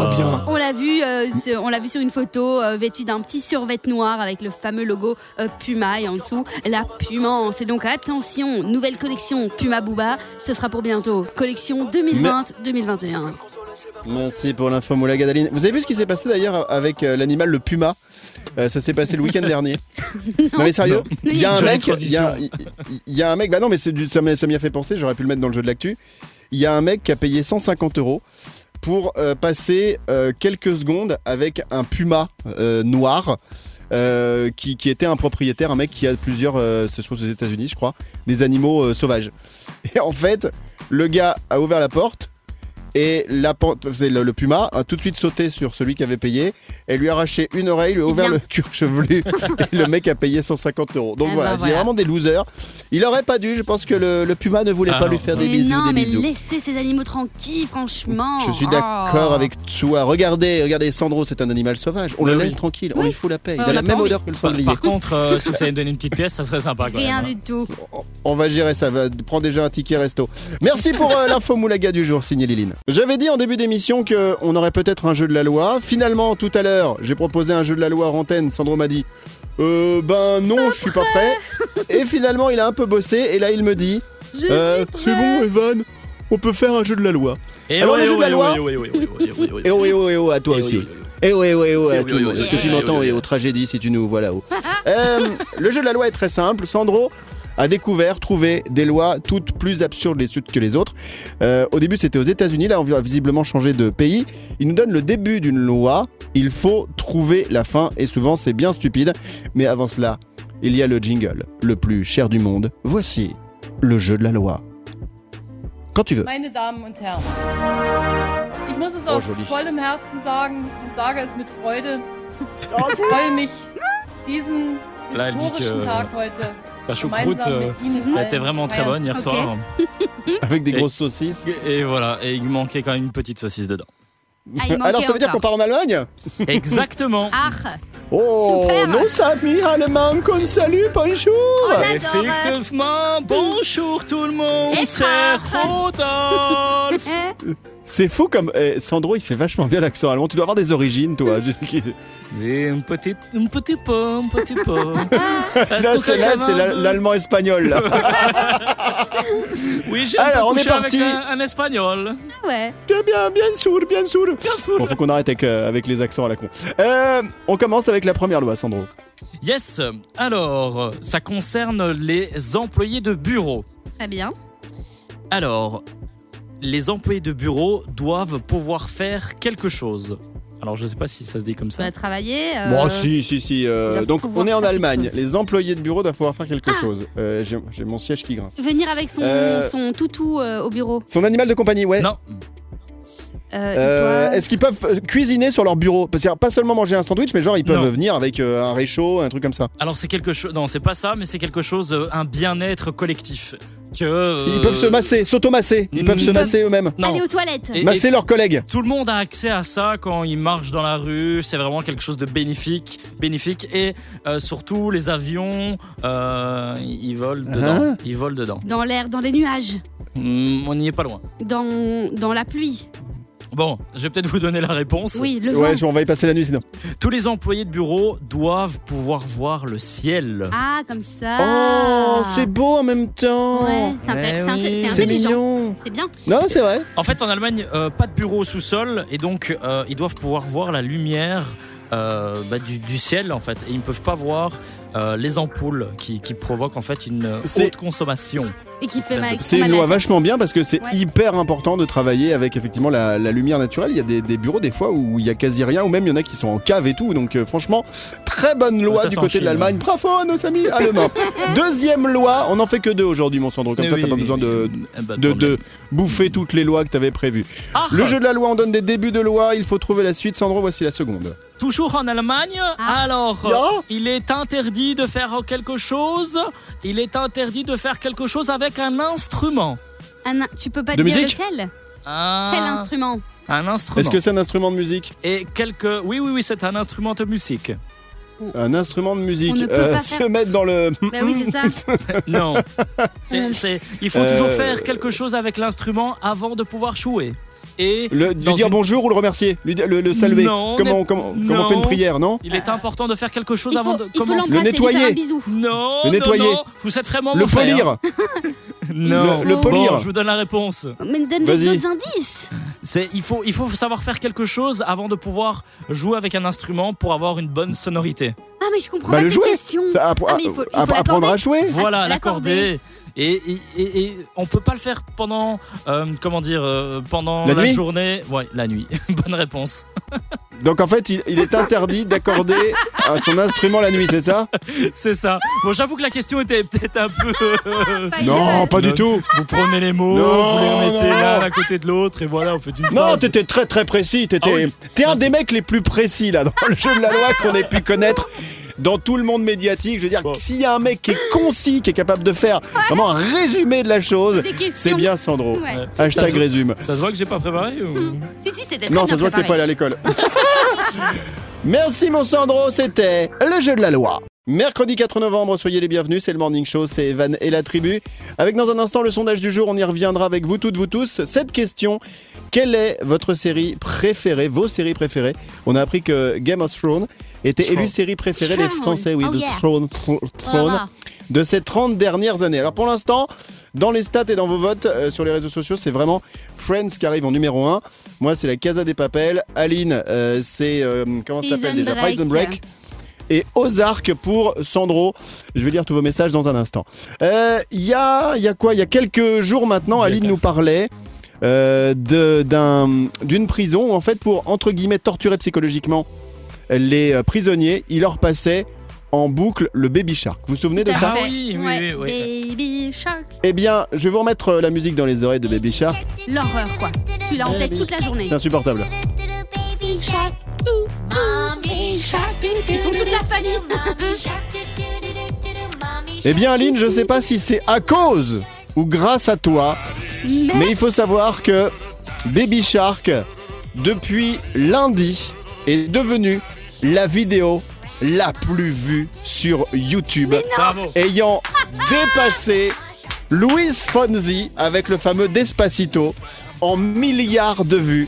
On l'a vu, euh, ce- on l'a vu sur une photo euh, vêtu d'un petit survêt noir avec le fameux logo euh, Puma et en dessous la Pumance. Et donc attention, nouvelle collection Puma Booba, ce sera pour bientôt. Collection 2020-2021. Merci pour l'info Moulaga d'Aline. Vous avez vu ce qui s'est passé d'ailleurs avec euh, l'animal le puma? Euh, Ça s'est passé le week-end dernier. non. mais sérieux, Non. il y a un Jolie mec, il y a, transition. il- il y a un mec, bah non mais c'est du- ça m'y ça m'y a fait penser, j'aurais pu le mettre dans le jeu de l'actu. Il y a un mec qui a payé 150 euros pour euh, passer euh, quelques secondes avec un puma euh, noir. qui, qui était un propriétaire, un mec qui a plusieurs, euh, ce se passe aux États-Unis, je crois, des animaux sauvages. Et en fait, le gars a ouvert la porte et la le, le puma a tout de suite sauté sur celui qui avait payé et lui a arraché une oreille, lui a C'est ouvert bien. le cuir chevelu et le mec a payé 150 euros. Donc Ah voilà, bah c'est voilà. vraiment des losers. Il aurait pas dû, je pense que le, le puma ne voulait Ah pas non, lui faire des Mais bisous, non, des mais bisous. laissez ces animaux tranquilles, franchement. Je suis d'accord Oh. avec toi. Regardez, regardez Sandro, c'est un animal sauvage. On Mais le oui. laisse tranquille, on lui fout la paix. Il a on la même odeur que le Par, sanglier. par contre, euh, si vous me donner une petite pièce, ça serait sympa quand Rien même. hein. du tout. On va gérer ça. Va, prends déjà un ticket resto. Merci pour euh, l'info Moulaga du jour, signé Liline. J'avais dit en début d'émission qu'on aurait peut-être un jeu de la loi. Finalement, tout à l'heure, j'ai proposé un jeu de la loi en antenne. Sandro m'a dit Euh, ben non, je suis pas prêt. Et finalement, il a un peu bossé. Et là, il me dit Euh, C'est bon, Evan, on peut faire un jeu de la loi. Et Alors, ouais, le jeu de la ouais, loi ouais, ouais, ouais, ouais, ouais, ouais, ouais, Et oh, et oh, et oh, à toi ouais, aussi. ouais, ouais. Eh oh, eh oh, eh oh, à Eh tout oui, le oui, monde. oui, Est-ce que oui, tu oui, m'entends oui, Et oui. aux tragédies si tu nous vois là-haut. Euh, le jeu de la loi est très simple. Sandro a découvert, trouvé des lois toutes plus absurdes les unes que les autres. Euh, au début, c'était aux États-Unis. Là, on va visiblement changer de pays. Il nous donne le début d'une loi. Il faut trouver la fin. Et souvent, c'est bien stupide. Mais avant cela, il y a le jingle, le plus cher du monde. Voici le jeu de la loi. Quand tu veux. Meine Damen und Herren, ich muss es Oh, aus vollem Herzen sagen und sage es mit Freude. Ich freue mich, diesen Là, elle dit que Sa choucroute, euh, elle était vraiment très bonne hier soir. Avec des grosses saucisses. Et voilà, et il manquait quand même une petite saucisse dedans. Ah, Alors, ça veut dire qu'on part en Allemagne? Exactement. Ah, Oh, Super. nos amis allemands comme salut, bonjour. Effectivement, bonjour tout le monde, c'est Rodolphe. C'est fou comme... eh, Sandro, il fait vachement bien l'accent allemand. Tu dois avoir des origines, toi. Et un petit, un petit peu, un petit peu. Est-ce Là, c'est veut- l'allemand espagnol. là. Oui, j'ai Alors, un on est parti. avec un, un espagnol. ouais. Bien, bien, bien sûr, bien sûr. Bien sûr. Bon, faut qu'on arrête avec, euh, avec les accents à la con. Euh, on commence avec la première loi, Sandro. Yes, alors, ça concerne les employés de bureau. Très bien. Alors, les employés de bureau doivent pouvoir faire quelque chose. Alors, je sais pas si ça se dit comme ça. vas travailler. euh, Bon, si, si, si. euh, donc, on est en Allemagne. Les employés de bureau doivent pouvoir faire quelque Ah. chose. Euh, J'ai j'ai mon siège qui grince. Venir avec son, Euh, son toutou euh, au bureau. Son animal de compagnie, ouais. Non, Euh, Euh, Est-ce qu'ils peuvent euh, cuisiner sur leur bureau? A pas seulement manger un sandwich, mais genre ils peuvent Non. venir avec euh, un réchaud, un truc comme ça. alors c'est quelque chose. Non, c'est pas ça, mais c'est quelque chose, euh, un bien-être collectif. Que. euh, Ils peuvent se masser, s'auto-masser. Ils peuvent se Ils masser eux-mêmes. Aller aux toilettes. Et- Masser leurs collègues. Tout le monde a accès à ça quand il marche dans la rue. C'est vraiment quelque chose de bénéfique, bénéfique. Et euh, surtout, les avions, euh, ils volent dedans. Hein Ils volent dedans. Dans l'air, dans les nuages. Hmm, on n'y est pas loin. Dans, dans la pluie. Bon, je vais peut-être vous donner la réponse. Oui, le Ouais, vent. on va y passer la nuit sinon. Tous les employés de bureau doivent pouvoir voir le ciel. Ah, comme ça. Oh, c'est beau en même temps. Ouais, c'est Eh c'est oui. c'est C'est intelligent. mignon. C'est bien. Non, c'est vrai. En fait, en Allemagne, euh, pas de bureau au sous-sol et donc euh, ils doivent pouvoir voir la lumière euh, bah, du, du ciel en fait. Et ils ne peuvent pas voir euh, les ampoules qui, qui provoquent en fait une haute consommation. Et qui fait mal. C'est une loi vachement bien parce que c'est Ouais. hyper important de travailler avec effectivement la, la lumière naturelle. Il y a des, des bureaux des fois où il y a quasi rien ou même il y en a qui sont en cave et tout. Donc euh, franchement, très bonne loi Ça, du côté de l'Allemagne. Bravo à nos amis allemands. Deuxième loi, on en fait que deux aujourd'hui mon Sandro. Comme Mais ça oui, t'as pas oui, besoin de, oui. Eh ben, de, problème. de bouffer toutes les lois que t'avais prévues. Ah, Le jeu de la loi, on donne des débuts de loi. Il faut trouver la suite. Sandro, voici la seconde. Toujours en Allemagne. Ah. Alors, euh, il est interdit de faire quelque chose. Il est interdit de faire quelque chose avec un instrument. Un tu peux pas De dire musique lequel Un, Quel instrument Un instrument. Est-ce que c'est un instrument de musique Et quelques. Oui, oui, oui, c'est un instrument de musique. Un instrument de musique. On ne peut pas se faire- mettre dans le. Bah oui, c'est ça. Non. C'est- c'est- il faut toujours Euh, faire quelque chose avec l'instrument avant de pouvoir jouer. Et Le, lui dire une- bonjour ou le remercier lui le, le saluer Non, comment, comment, comment on fait une prière, non il est important de faire quelque chose avant de il faut commencer. faire nettoyer. un bisou. Non, Le non, nettoyer. non, vous êtes vraiment Le mon frère. polir Non. Le- le polir. Bon, je vous donne la réponse. Mais donne d'autres indices. C'est il faut il faut savoir faire quelque chose avant de pouvoir jouer avec un instrument pour avoir une bonne sonorité. Ah, mais je comprends Bah, pas le jouer. questions. Ça, Ah, mais il faut- il faut app- apprendre à jouer Voilà, l'accorder. Et, et, et, et on peut pas le faire pendant euh, comment dire euh, pendant La journée. Ouais, la nuit. Bonne réponse. Donc en fait, il, il est interdit d'accorder à son instrument la nuit, c'est ça? C'est ça. Bon, j'avoue que la question était peut-être un peu. euh, Non, pas du Non. tout. Vous prenez les mots, Non, vous les remettez l'un à côté de l'autre et voilà, on fait une Non, t'étais très très précis. T'étais, Ah oui. t'es un des mecs les plus précis là dans le jeu de la loi qu'on ait pu connaître. Dans tout le monde médiatique, je veux dire, Bon. s'il y a un mec qui est concis, qui est capable de faire vraiment un résumé de la chose, c'est bien Sandro. Ouais. Hashtag Ça se- résume. Ça se voit que j'ai pas préparé ou... Si, si, c'était Non, ça se voit que t'es pas allé à l'école. Merci mon Sandro, c'était le jeu de la loi. Mercredi 4 novembre, soyez les bienvenus, c'est le Morning Show, c'est Evan et la tribu. Avec dans un instant le sondage du jour, on y reviendra avec vous toutes, vous tous. Cette question, quelle est votre série préférée, vos séries préférées? On a appris que Game of Thrones était élue série préférée, Thrones. Français, oui, Oh de yeah. Throne, de ces 30 dernières années. Alors pour l'instant, dans les stats et dans vos votes euh, sur les réseaux sociaux, c'est vraiment Friends qui arrive en numéro 1. Moi, c'est la Casa des Papels. Aline, euh, c'est. euh, comment ça s'appelle déjà? Break. Prison Break. Et Ozark pour Sandro. Je vais lire tous vos messages dans un instant. Euh, Il y, a, il y a quoi? Il y a quelques jours maintenant, Aline nous parlait euh, de- d'un- d'une prison où, en fait, pour entre guillemets torturer psychologiquement les euh, prisonniers, il leur passait en boucle le Baby Shark. Vous vous souvenez de Tout à ça Ah oui, oui, Ouais. oui, Baby Shark. Eh bien, je vais vous remettre euh, la musique dans les oreilles de Baby Shark. L'horreur, quoi. Tu l'as en tête toute la journée. C'est insupportable. Ils font toute la famille. Eh bien, Aline, je sais pas si c'est à cause ou grâce à toi, Mais mais il faut savoir que Baby Shark, depuis lundi, est devenu la vidéo la plus vue sur YouTube, Bravo. ayant dépassé Louis Fonzi avec le fameux Despacito en milliards de vues.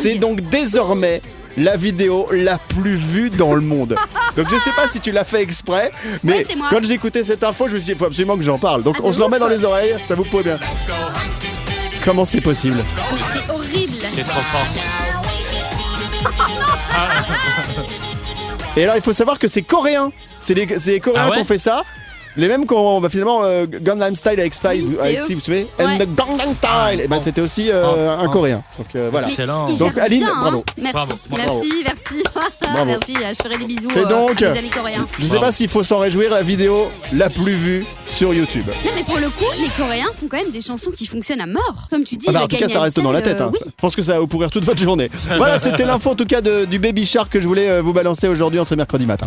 c'est donc désormais la vidéo la plus vue dans le monde. Donc je sais pas si tu l'as fait exprès, mais Ouais, quand j'ai écouté cette info, je me suis dit, il faut absolument que j'en parle. Donc Ah, on se le remet ouf. dans les oreilles, ça vous pourrait bien. Comment c'est possible? Mais c'est horrible. C'est trop fort. Et alors il faut savoir que c'est coréen. C'est les, c'est les Coréens Ah ouais qui ont fait ça. Les mêmes qui ont bah, finalement euh, Gangnam Style avec Spy, Oui, avec. Psy, vous savez, Ouais. and the Gangnam Style. Et ben c'était aussi euh, Oh, un oh. Coréen. Donc euh, voilà. Excellent. Donc, Aline, bien, hein. bravo. Merci, Bravo, bravo. merci, merci. Bravo. merci, je ferai des bisous C'est euh, donc- à mes amis coréens. Je sais pas s'il faut s'en réjouir, la vidéo la plus vue sur YouTube. Non mais pour le coup, les Coréens font quand même des chansons qui fonctionnent à mort. Comme tu dis, Ah bah, en tout cas, ça reste dans la tête. hein. euh, oui. Je pense que ça va vous pourrir toute votre journée. Voilà, c'était l'info en tout cas de- du Baby Shark que je voulais euh, vous balancer aujourd'hui en ce mercredi matin.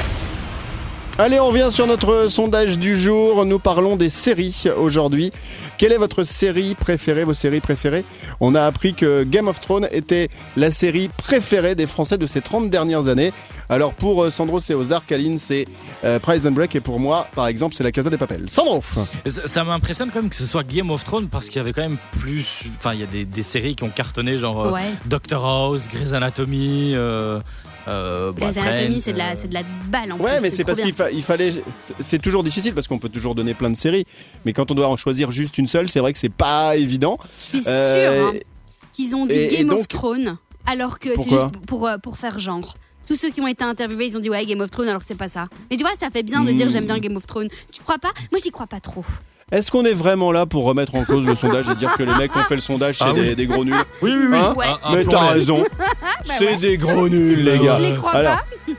Allez, on revient sur notre sondage du jour. Nous parlons des séries aujourd'hui. Quelle est votre série préférée, vos séries préférées? On a appris que Game of Thrones était la série préférée des Français de ces 30 dernières années. Alors pour euh, Sandro, c'est Ozark, Aline, c'est euh, Price and Break, et pour moi, par exemple, c'est la Casa des Papels. Sandro Ça, ça m'impressionne quand même que ce soit Game of Thrones parce qu'il y avait quand même plus. Enfin, il y a des, des séries qui ont cartonné, genre euh, Ouais. Doctor House, Grey's Anatomy. Euh, euh, bah, Les anatomies, Friends, c'est de, la, c'est de la balle en Ouais, plus. mais c'est parce qu'il fa- il fallait. c'est- toujours difficile parce qu'on peut toujours donner plein de séries, mais quand on doit en choisir juste une seule, c'est vrai que c'est pas évident. Je suis sûre Euh, hein, qu'ils ont dit et- et Game of Thrones alors que c'est juste pour, pour faire genre. Tous ceux qui ont été interviewés, ils ont dit ouais Game of Thrones alors que c'est pas ça. Mais tu vois, ça fait bien de dire Hmm. j'aime bien Game of Thrones. Tu crois pas? Moi, j'y crois pas trop. Est-ce qu'on est vraiment là pour remettre en cause le sondage et dire que les mecs qui ont fait le sondage, c'est Ah oui. des, gros nuls? Oui, oui, oui. Hein Ouais. Mais t'as raison, c'est des gros nuls, les gars. Je les crois Alors, pas.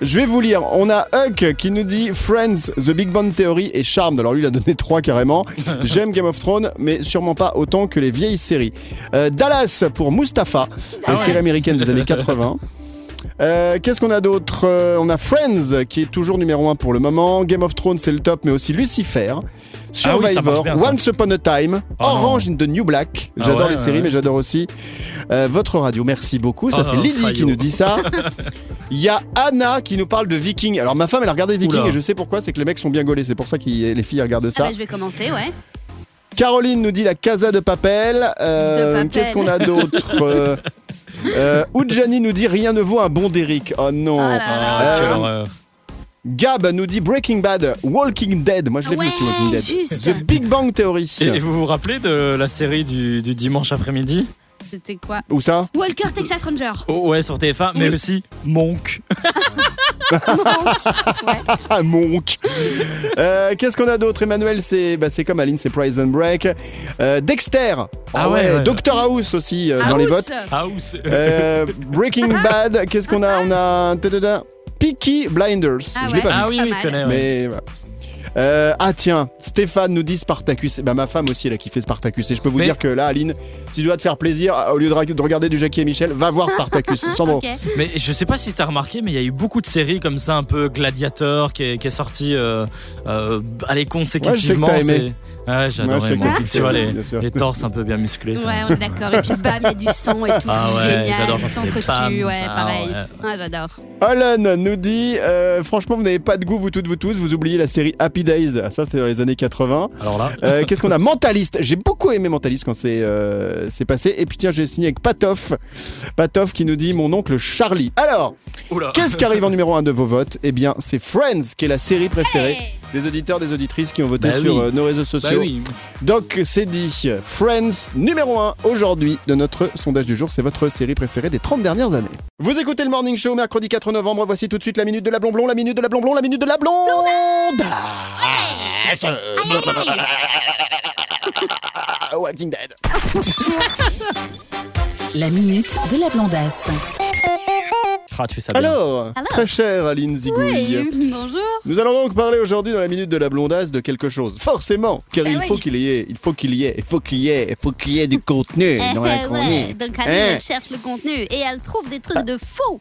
Je vais vous lire. On a Huck qui nous dit Friends, The Big Bang Theory et Charmed. Alors lui, il a donné trois carrément. J'aime Game of Thrones, mais sûrement pas autant que les vieilles séries. Euh, Dallas pour Mustapha, la Ah ouais. série américaine des années 80. Euh, Qu'est-ce qu'on a d'autre? Euh, On a Friends qui est toujours numéro 1 pour le moment. Game of Thrones c'est le top, mais aussi Lucifer. Ah oui, Survivor, bien. Once Upon a Time, Oh non. Orange in the New Black. Ah J'adore ouais, les séries, ouais. mais j'adore aussi euh, votre radio. Merci beaucoup. Ça, Oh, c'est Lydie qui nous dit ça. Il y a Anna qui nous parle de Viking. Alors, ma femme, elle a regardé Viking Oula. et je sais pourquoi, c'est que les mecs sont bien gaulés. C'est pour ça que les filles regardent Ah ça. bah, je vais commencer, ouais. Caroline nous dit la Casa de Papel. Euh, De Papel. Qu'est-ce qu'on a d'autre euh, Oudjani nous dit rien ne vaut un bon d'Eric. Oh non. Ah là là. Ah, quelle Euh, horreur. Gab nous dit Breaking Bad, Walking Dead. Moi, je l'ai Ouais, vu aussi, Walking Dead. juste. The Big Bang Theory. Et, et vous vous rappelez de la série du, du dimanche après-midi? C'était quoi Où ça Walker Texas Ranger. Oh, Ouais, sur TF1, mais Oui. aussi Monk. ouais. Ah, Monk. Euh, Qu'est-ce qu'on a d'autre Emmanuel, c'est bah, c'est comme Aline, c'est Price and Break. Euh, Dexter. Ah ouais, ouais. Doctor House aussi euh, dans les House. votes. House. Euh, Breaking Bad. Qu'est-ce qu'on a On a tadada, Peaky Blinders. Ah Je l'ai ouais. pas vu. Ah oui, Pas oui, mal. connais. ouais. Mais voilà. Euh, ah tiens, Stéphane nous dit Spartacus. Bah, ma femme aussi elle a kiffé Spartacus. Et je peux vous Mais- dire que là, Aline, si tu dois te faire plaisir, au lieu de, ra- de regarder du Jackie et Michel, va voir Spartacus. Sandro. Ok. Mais je sais pas si t'as remarqué, mais il y a eu beaucoup de séries comme ça, un peu gladiateur, qui est, qui est sorti, euh, euh, allez, consécutivement. Ouais, je sais que t'as c'est- aimé. Ouais, je j'adorais. sais que moi. t'as kiffé, tu vois, les, bien sûr. les torses un peu bien musclés. ça. Ouais, on est d'accord. Et puis bam, il y a du sang et tout, Ah c'est ouais, j'adore génial. quand Ils c'est s'entretuent, pams, ouais, ça, pareil. ouais. Ouais, j'adore. Alan nous dit euh, Franchement, vous n'avez pas de goût, vous toutes, vous tous. Vous oubliez la série Happy Days. Ah, Ça, c'était dans les années 80. Alors là, Euh, Qu'est-ce qu'on a? Mentaliste. J'ai beaucoup aimé Mentaliste quand c'est euh, c'est passé. Et puis, tiens, j'ai signé avec Patoff. Patoff qui nous dit Mon oncle Charlie. Alors, qu'est-ce qui arrive en numéro 1 de vos votes? Eh bien, c'est Friends qui est la série préférée Hey des auditeurs, des auditrices qui ont voté Bah sur oui. euh, nos réseaux Bah sociaux. oui. Donc, c'est dit. Friends numéro 1 aujourd'hui de notre sondage du jour. C'est votre série préférée des 30 dernières années. Vous écoutez le Morning Show, mercredi 4 novembre. Voici tout de suite la minute de la blonblon, la minute de la blonblon, la minute de la blonde. Walking Dead. La minute de la blondasse. Ah, tu fais ça bien. Alors, Alors très chère Aline Zigouille. Oui, bonjour. Nous allons donc parler aujourd'hui dans la minute de la blondasse de quelque chose. Forcément, car Eh il oui. faut qu'il y ait, il faut qu'il y ait, il faut qu'il y ait, il faut qu'il y ait du contenu Eh, dans la eh, ouais. chronique. Donc Aline, Hein elle cherche le contenu et elle trouve des trucs de faux.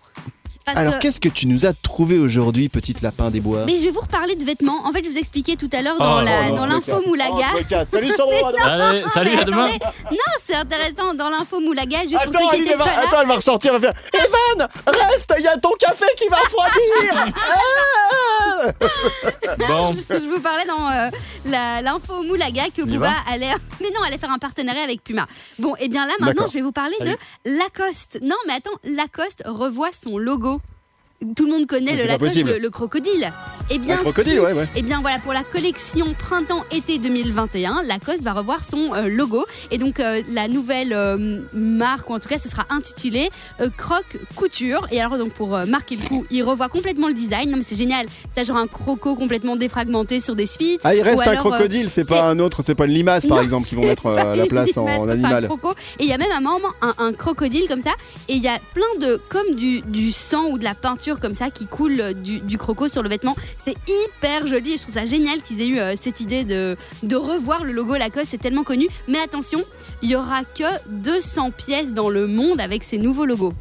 Parce Alors, que... qu'est-ce que tu nous as trouvé aujourd'hui, petite lapin des bois Mais je vais vous reparler de vêtements. En fait, je vous expliquais tout à l'heure dans Oh, la- oh, dans Oh, l'info Moulaga. Salut Sandro. Allez, salut, à demain. Non, c'est intéressant dans l'info Moulaga, juste pour Attends, ceux qui Aline, étaient elle va, pas là. attends, elle va ressortir, elle va faire Evan, reste, il y a ton café qui va refroidir. Ah Bon. je, je vous parlais dans euh, la- l'info Moulaga que On y Booba allait. Mais non, allait faire un partenariat avec Puma. Bon, et bien là, maintenant, D'accord. je vais vous parler de Lacoste. Non, mais attends, Lacoste revoit son logo. Tout le monde connaît Mais le Lacoste, le, le crocodile. Eh bien, Un crocodile, si. ouais, ouais. Et bien voilà, pour la collection printemps-été 2021, Lacoste va revoir son euh, logo. Et donc euh, la nouvelle euh, marque, ou en tout cas ce sera intitulé Croc Couture. Et alors donc pour marquer le coup, il revoit complètement le design. Non mais c'est génial. T'as genre un croco complètement défragmenté sur des suites. Ah, il reste un alors, euh, crocodile, c'est pas un autre, c'est pas une limace par Non, exemple qui vont mettre à la place en, en un animal. croco. Et il y a même un moment un, un crocodile comme ça. Et il y a plein de comme du, du sang ou de la peinture comme ça qui coule euh, du, du croco sur le vêtement. C'est hyper joli et je trouve ça génial qu'ils aient eu euh, cette idée de, de revoir le logo Lacoste. C'est tellement connu. Mais attention, il y aura que 200 pièces dans le monde avec ces nouveaux logos.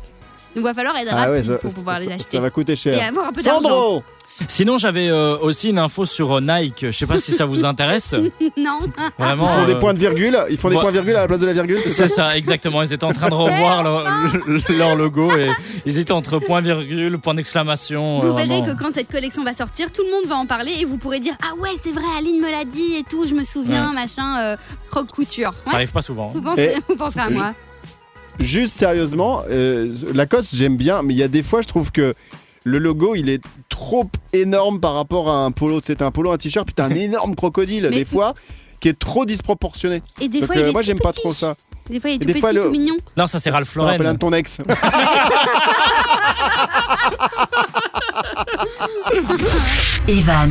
Donc il va falloir être Ah ouais, rapide ça, pour pouvoir ça- les ça acheter. va coûter Et cher. avoir un peu d'argent. Sinon, j'avais euh, aussi une info sur euh, Nike. Je sais pas si ça vous intéresse. non. Vraiment. Ils font des euh, points de virgule, ils font des points de virgule à la place de la virgule, c'est ça C'est ça, exactement. Ils étaient en train de revoir leur, leur logo et ils étaient entre point virgule, point d'exclamation. Vous verrez que quand cette collection va sortir, tout le monde va en parler et vous pourrez dire Ah ouais, c'est vrai, Aline me l'a dit et tout, je me souviens, machin, euh, croque couture. Ça arrive pas souvent. Vous, pensez, Et- vous penserez à moi. Juste sérieusement, euh, Lacoste, j'aime bien, mais il y a des fois, je trouve que le logo, il est trop énorme par rapport à un polo. Tu sais, t'as un polo, un t-shirt, puis t'as un énorme crocodile, des fois, qui est trop disproportionné. Et des Donc, fois, euh, il est moi, tout j'aime pas trop ça. Des fois, il est tout des petit, fois, le- tout mignon. Non, ça c'est Ralph Ça rappelle un Lauren. de ton ex. Evan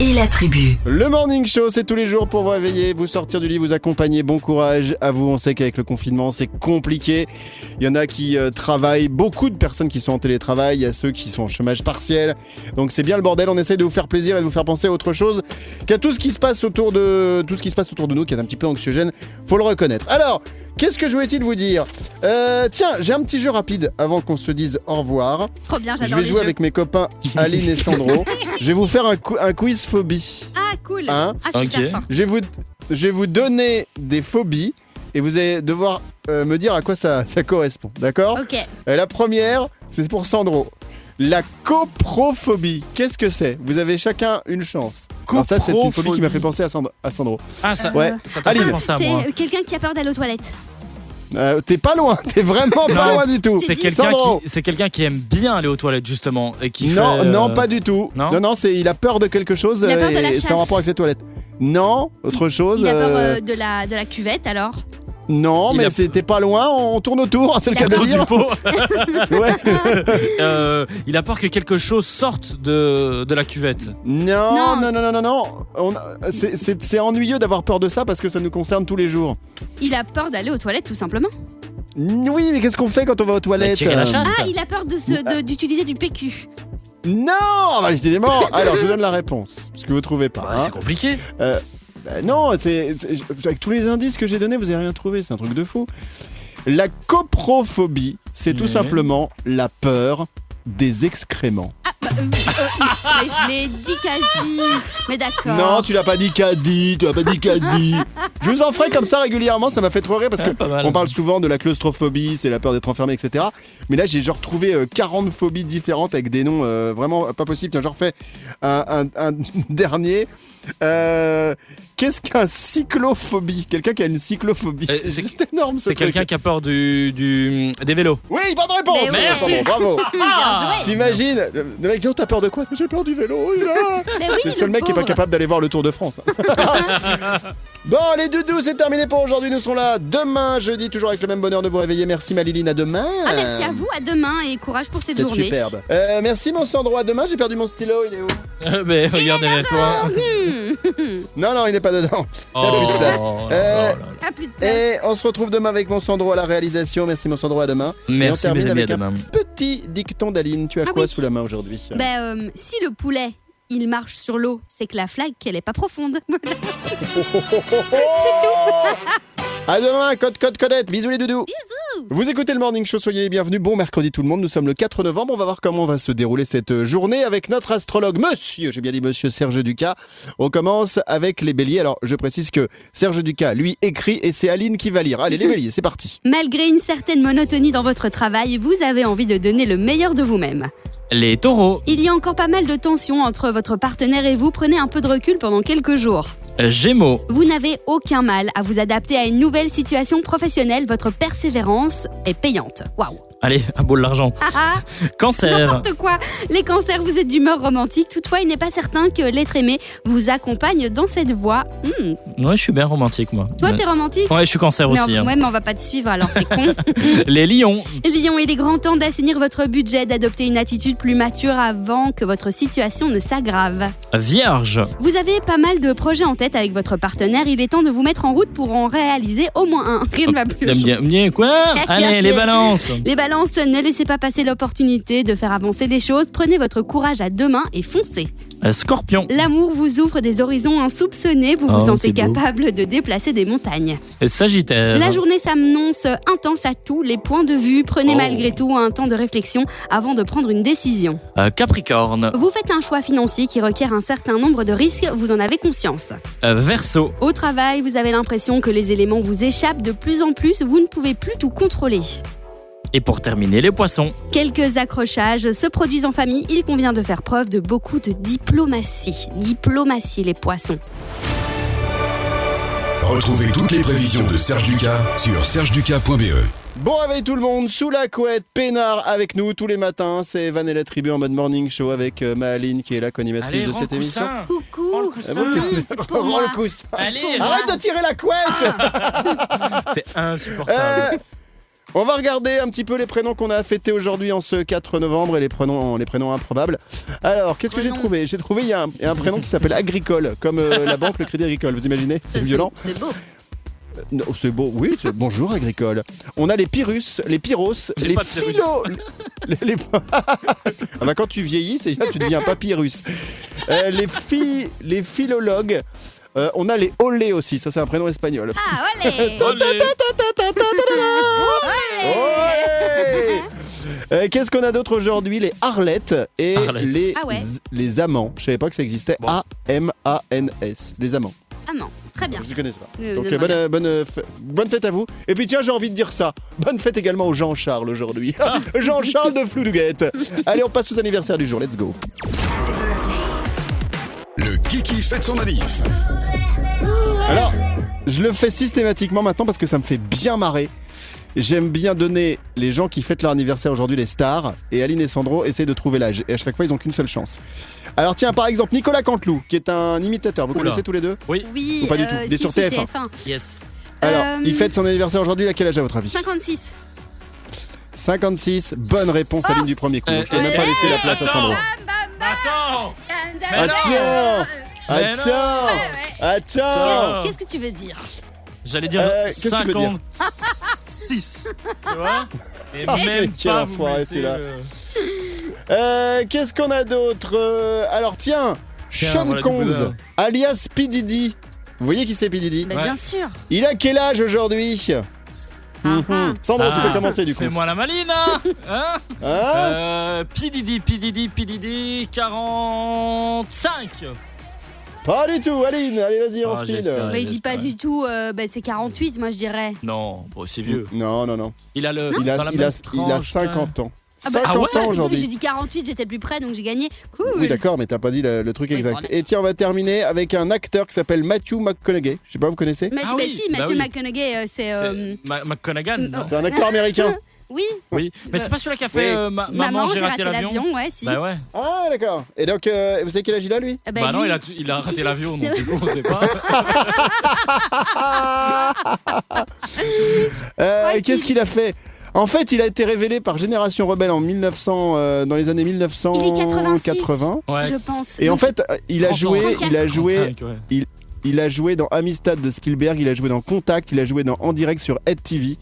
et la tribu. Le Morning Show, c'est tous les jours pour vous réveiller, vous sortir du lit, vous accompagner. Bon courage à vous. On sait qu'avec le confinement, c'est compliqué. Il y en a qui euh, travaillent, beaucoup de personnes qui sont en télétravail. Il y a ceux qui sont au chômage partiel. Donc c'est bien le bordel. On essaye de vous faire plaisir et de vous faire penser à autre chose qu'à tout ce qui se passe autour de tout ce qui se passe autour de nous, qui est un petit peu anxiogène. Faut le reconnaître. Alors. Qu'est-ce que je voulais-il vous dire Euh, Tiens, j'ai un petit jeu rapide avant qu'on se dise au revoir. Trop bien, Je j'adore vais les jouer jeux. avec mes copains Aline et Sandro. je vais vous faire un, quiz phobie. Ah, cool. Hein ah, je suis. Je vais vous, je vais vous donner des phobies et vous allez devoir euh, me dire à quoi ça, ça correspond. D'accord Ok. Euh, La première, c'est pour Sandro. La coprophobie, qu'est-ce que c'est? Vous avez chacun une chance. Alors ça, c'est une phobie qui m'a fait penser à Sandro. À Sandro. Ah, ça, Ouais. ça t'a Aline. fait penser à C'est moi. quelqu'un qui a peur d'aller aux toilettes. Euh, t'es pas loin, t'es vraiment pas Non, loin du tout. C'est quelqu'un qui, c'est quelqu'un qui aime bien aller aux toilettes justement et qui Non, fait, euh, non, pas du tout. non non, c'est il a peur de quelque chose Il a peur de euh, la et c'est en rapport avec les toilettes. Non, autre chose. Il a peur euh, euh, de, la, de la cuvette alors? Non, Il mais a- c'était pas loin. On tourne autour, hein, c'est le cas de Autour dire. du pot. Ouais. Euh, il a peur que quelque chose sorte de, de la cuvette. Non, Non. non, non, non, non, non. On a- c'est- C'est c'est ennuyeux d'avoir peur de ça parce que ça nous concerne tous les jours. Il a peur d'aller aux toilettes tout simplement. Oui, mais qu'est-ce qu'on fait quand on va aux toilettes tirer la chasse. Ah, il a peur de se- de- d'utiliser du PQ. Non, bah, décidément. Alors, je vous donne la réponse, parce que vous trouvez pas. Bah, hein. c'est compliqué. Bah, non, c'est c'est- avec tous les indices que j'ai donnés, vous n'avez rien trouvé. C'est un truc de fou. La coprophobie, c'est tout Ouais. simplement la peur des excréments. Ah, bah, euh, euh, mais je l'ai dit quasi. Mais d'accord. Non, tu l'as pas dit Caddy, tu l'as pas dit Caddy. Je vous en ferai comme ça régulièrement, ça m'a fait trop rire parce que Ouais, pas mal. on parle souvent de la claustrophobie, c'est la peur d'être enfermé, etc. Mais là, j'ai genre trouvé euh, 40 phobies différentes avec des noms euh, vraiment pas possibles. Tiens, j'en refais un, un- un dernier. Euh, Qu'est-ce qu'un cyclophobie? Quelqu'un qui a une cyclophobie. Euh, C'est juste énorme. ce C'est quelqu'un qui a peur du, du, des vélos. Oui, bonne réponse. Oui. Merci. Bravo. Bien joué. T'imagines? Le mec dit, oh, t'as peur de quoi? J'ai peur du vélo. il est là. Mais oui, C'est le seul mec qui est pas capable d'aller voir le Tour de France. bon, les doudous, c'est terminé pour aujourd'hui. Nous serons là demain, jeudi, toujours avec le même bonheur de vous réveiller. Merci Maliline, à demain. Ah, merci à vous, à demain et courage pour cette journée. superbe. Euh, merci mon Sandro, à demain. J'ai perdu mon stylo, il est où? Mais regarde derrière toi. Non, non, il n'est pas dedans. Oh, plus de place. là Euh, là là. À plus de place. Et on se retrouve demain avec mon Sandro à la réalisation. Merci mon Sandro, à demain. Et on Merci termine mes amis, à un. Petit dicton d'Aline. Tu as Ah quoi oui. sous la main aujourd'hui Ben, euh, si le poulet il marche sur l'eau, c'est que la flaque est pas profonde. c'est tout. À demain, code, code, codette. Bisous les doudous. Vous écoutez le Morning Show, soyez les bienvenus. Bon mercredi tout le monde, nous sommes le 4 novembre. On va voir comment va se dérouler cette euh, journée avec notre astrologue, monsieur, j'ai bien dit monsieur Serge Ducas. On commence avec les béliers. Alors je précise que Serge Ducas, lui, écrit et c'est Aline qui va lire. Allez les béliers, c'est parti. Malgré une certaine monotonie dans votre travail, vous avez envie de donner le meilleur de vous-même. Les taureaux. Il y a encore pas mal de tensions entre votre partenaire et vous. Prenez un peu de recul pendant quelques jours. Gémeaux. Vous n'avez aucun mal à vous adapter à une nouvelle situation professionnelle. Votre persévérance est payante. Waouh. Allez, un de l'argent. Ah ah, Cancer. n'importe quoi. Les cancers, vous êtes d'humeur romantique. Toutefois, il n'est pas certain que l'être aimé vous accompagne dans cette voie. Hmm. Ouais, je suis bien romantique, moi. Toi, t'es romantique Ouais, je suis cancer mais aussi. on, hein. ouais, mais on va pas te suivre, alors c'est con. Les lions. Lion, il est grand temps d'assainir votre budget, d'adopter une attitude plus mature avant que votre situation ne s'aggrave. Vierge. Vous avez pas mal de projets en tête avec votre partenaire, il est temps de vous mettre en route pour en réaliser au moins un. Rien ne va plus. Bien, bien, bien, quoi Allez, les balances. Les balances, Balance, ne laissez pas passer l'opportunité de faire avancer les choses. Prenez votre courage à deux mains et foncez. Euh, Scorpion. L'amour vous ouvre des horizons insoupçonnés. Vous vous Oh, sentez capable de déplacer des montagnes. Et Sagittaire. La journée s'annonce intense à tous les points de vue. Prenez Oh. malgré tout un temps de réflexion avant de prendre une décision. Euh, Capricorne. Vous faites un choix financier qui requiert un certain nombre de risques, vous en avez conscience. Euh, Verseau. Au travail, vous avez l'impression que les éléments vous échappent de plus en plus, vous ne pouvez plus tout contrôler. Et pour terminer, les poissons. Quelques accrochages se produisent en famille, il convient de faire preuve de beaucoup de diplomatie. Diplomatie les poissons. Retrouvez toutes les prévisions de Serge Ducas sur sergeducas.be. Bon réveil tout le monde, sous la couette, peinard avec nous tous les matins. C'est Van et la tribu en mode morning show avec euh, qui est là, co-animatrice Allez, de rends cette le émission. coussin. Coucou Prends le Ah coussin. bon, Mmh, c'est pour Rends moi. le coussin. Allez, Arrête de tirer la couette c'est insupportable. Euh, On va regarder un petit peu les prénoms qu'on a fêtés aujourd'hui en ce 4 novembre et les prénoms, les prénoms improbables. Alors, qu'est-ce que j'ai trouvé? J'ai trouvé, il y, a un- il y a un prénom qui s'appelle Agricole, comme euh, la banque, le Crédit Agricole. Vous imaginez? C'est violent C'est beau. Non, C'est beau, oui, c'est- bonjour Agricole. On a les Pyrrhus, les Pyros, les pas de Pyrrhus. Philo... les, les- Ah bah, quand tu vieillis, c'est tu deviens papyrus. Euh, les, phi- les philologues, euh, on a les Olé aussi, ça c'est un prénom espagnol. Ah, Olé. Euh, Qu'est-ce qu'on a d'autre aujourd'hui? Les Arlettes et les, Ah ouais. les Amants. Je savais pas que ça existait. Bon. A-M-A-N-S. Les Amants. Ah non, très bien. Je ne connaissais pas. Euh, Donc euh, bonne, euh, fête à vous. Et puis tiens, j'ai envie de dire ça. Bonne fête également au Jean-Charles aujourd'hui. Jean-Charles de Flouduguette. Allez, on passe aux anniversaires du jour. Let's go. Le Kiki fête son manif. Alors, je le fais systématiquement maintenant parce que ça me fait bien marrer. J'aime bien donner les gens qui fêtent leur anniversaire aujourd'hui, les stars, et Aline et Sandro essaient de trouver l'âge. Et à chaque fois, ils ont qu'une seule chance. Alors tiens, par exemple, Nicolas Canteloup, qui est un imitateur. Vous Oula. connaissez tous les deux? Oui, Ou pas du tout. euh, Il est si, sur si, TF1. Yes. Alors, Euh, il fête son anniversaire aujourd'hui, à quel âge à votre avis? 56. 56, bonne réponse Aline du premier coup. Euh, Je peux même pas laisser la place à. Sandro. Attends Mais non. Attends Mais non. Attends Attends Qu'est-ce que tu veux dire J'allais dire Euh, qu'est-ce que tu veux dire 56. tu vois Et Ah, mais même quel pas vous enfoiré, celui-là. euh, Euh, Qu'est-ce qu'on a d'autre Euh, Alors tiens, Tiens, Sean voilà du Combs, alias P. Diddy. Vous voyez qui c'est P. Diddy Bah, Ouais. Bien sûr. Il a quel âge aujourd'hui Ah, Mhm. ah. Sandro, tu peux commencer du coup. Fais-moi la maline, hein, hein Hein euh, Pididi, Pididi, Pididi, 45 Pas du tout, Aline, allez vas-y, on Ah, speed. j'espère. Bah, il dit pas du tout, euh, bah, c'est 48, moi je dirais. Non, bon, c'est vieux. Non, non, non. Il a le. Il a, dans la il, a, même il a tranche, 50 ans. Ah bah, 50 ah ouais, ans J'ai aujourd'hui. dit 48, j'étais le plus près, donc j'ai gagné. Cool. Oui, d'accord, mais t'as pas dit le, le truc Oui, exact. bon, Et tiens, on va terminer avec un acteur qui s'appelle Matthew McConaughey. Je sais pas, vous connaissez Matthew, Ah bah si, bah Matthew oui. McConaughey, euh, c'est. euh, C'est Ma- McConaughey, non C'est un acteur américain. Oui, Oui, mais c'est pas celui-là qui a fait Oui. euh, ma- maman, j'ai raté l'avion, ouais, si. Bah ouais. Ah, d'accord. Et donc, euh, vous savez quel âge il a, lui? Ah Bah, bah, non, il a, il a raté l'avion, donc du coup, on sait pas. Euh, Qu'est-ce qu'il a fait? En fait, il a été révélé par Génération Rebelle en 1900, euh, dans les années Il est 1980. 86, Ouais. je pense. Et en fait, il a 30 ans. joué, il a 34, joué, 35, ouais. il a joué dans Amistad de Spielberg, il a joué dans Contact, il a joué dans En direct sur Ed TV.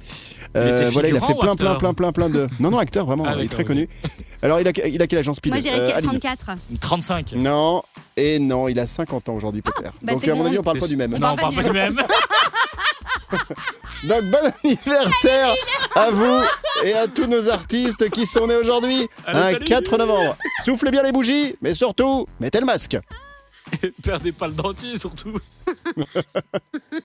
Euh, était voilà, il a fait ou plein, plein, plein, plein, plein de. Non, non, acteur, vraiment, Ah, il est très oui. connu. Alors, il a, il a quel en Speed Moi je dirais Euh, qu'il a Aline 34. 35. Non, et non, il a 50 ans aujourd'hui, Peter. bah, Donc, à mon avis, on parle pas du même. On Non, on parle parle pas du même. Donc bon anniversaire à vous et à tous nos artistes qui sont nés aujourd'hui, Allez, un salut. 4 novembre. Soufflez bien les bougies, mais surtout, mettez le masque. Perdez pas le dentier, surtout.